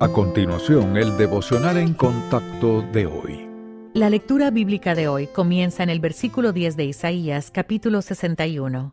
A continuación, el devocional en contacto de hoy. La lectura bíblica de hoy comienza en el versículo 10 de Isaías, capítulo 61.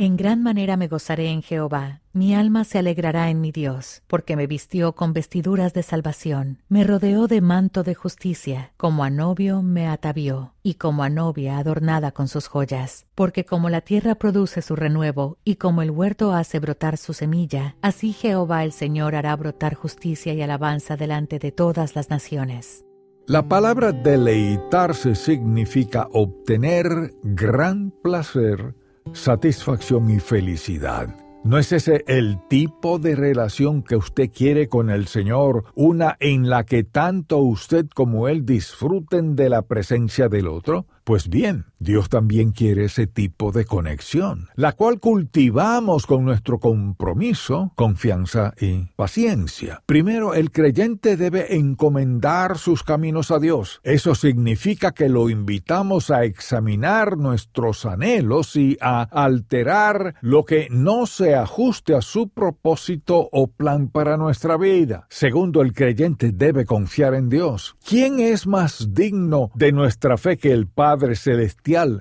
En gran manera me gozaré en Jehová, mi alma se alegrará en mi Dios, porque me vistió con vestiduras de salvación, me rodeó de manto de justicia, como a novio me atavió, y como a novia adornada con sus joyas. Porque como la tierra produce su renuevo, y como el huerto hace brotar su semilla, así Jehová el Señor hará brotar justicia y alabanza delante de todas las naciones. La palabra deleitarse significa obtener gran placer satisfacción y felicidad. ¿No es ese el tipo de relación que usted quiere con el Señor, una en la que tanto usted como Él disfruten de la presencia del otro? Pues bien, Dios también quiere ese tipo de conexión, la cual cultivamos con nuestro compromiso, confianza y paciencia. Primero, el creyente debe encomendar sus caminos a Dios. Eso significa que lo invitamos a examinar nuestros anhelos y a alterar lo que no se ajuste a su propósito o plan para nuestra vida. Segundo, el creyente debe confiar en Dios. ¿Quién es más digno de nuestra fe que el Padre? Padre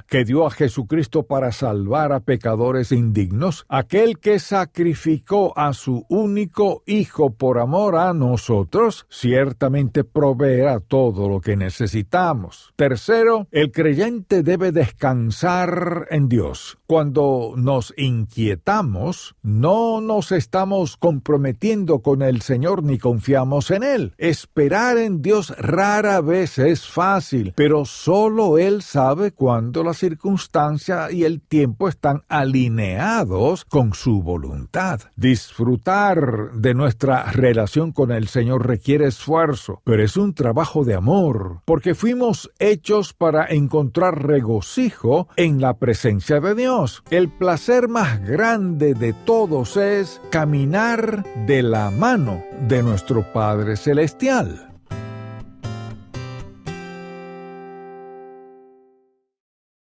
Que dio a Jesucristo para salvar a pecadores indignos, aquel que sacrificó a su único Hijo por amor a nosotros, ciertamente proveerá todo lo que necesitamos. Tercero, el creyente debe descansar en Dios. Cuando nos inquietamos, no nos estamos comprometiendo con el Señor ni confiamos en Él. Esperar en Dios rara vez es fácil, pero solo Él sabe cuándo la circunstancia y el tiempo están alineados con su voluntad. Disfrutar de nuestra relación con el Señor requiere esfuerzo, pero es un trabajo de amor, porque fuimos hechos para encontrar regocijo en la presencia de Dios. El placer más grande de todos es caminar de la mano de nuestro Padre Celestial.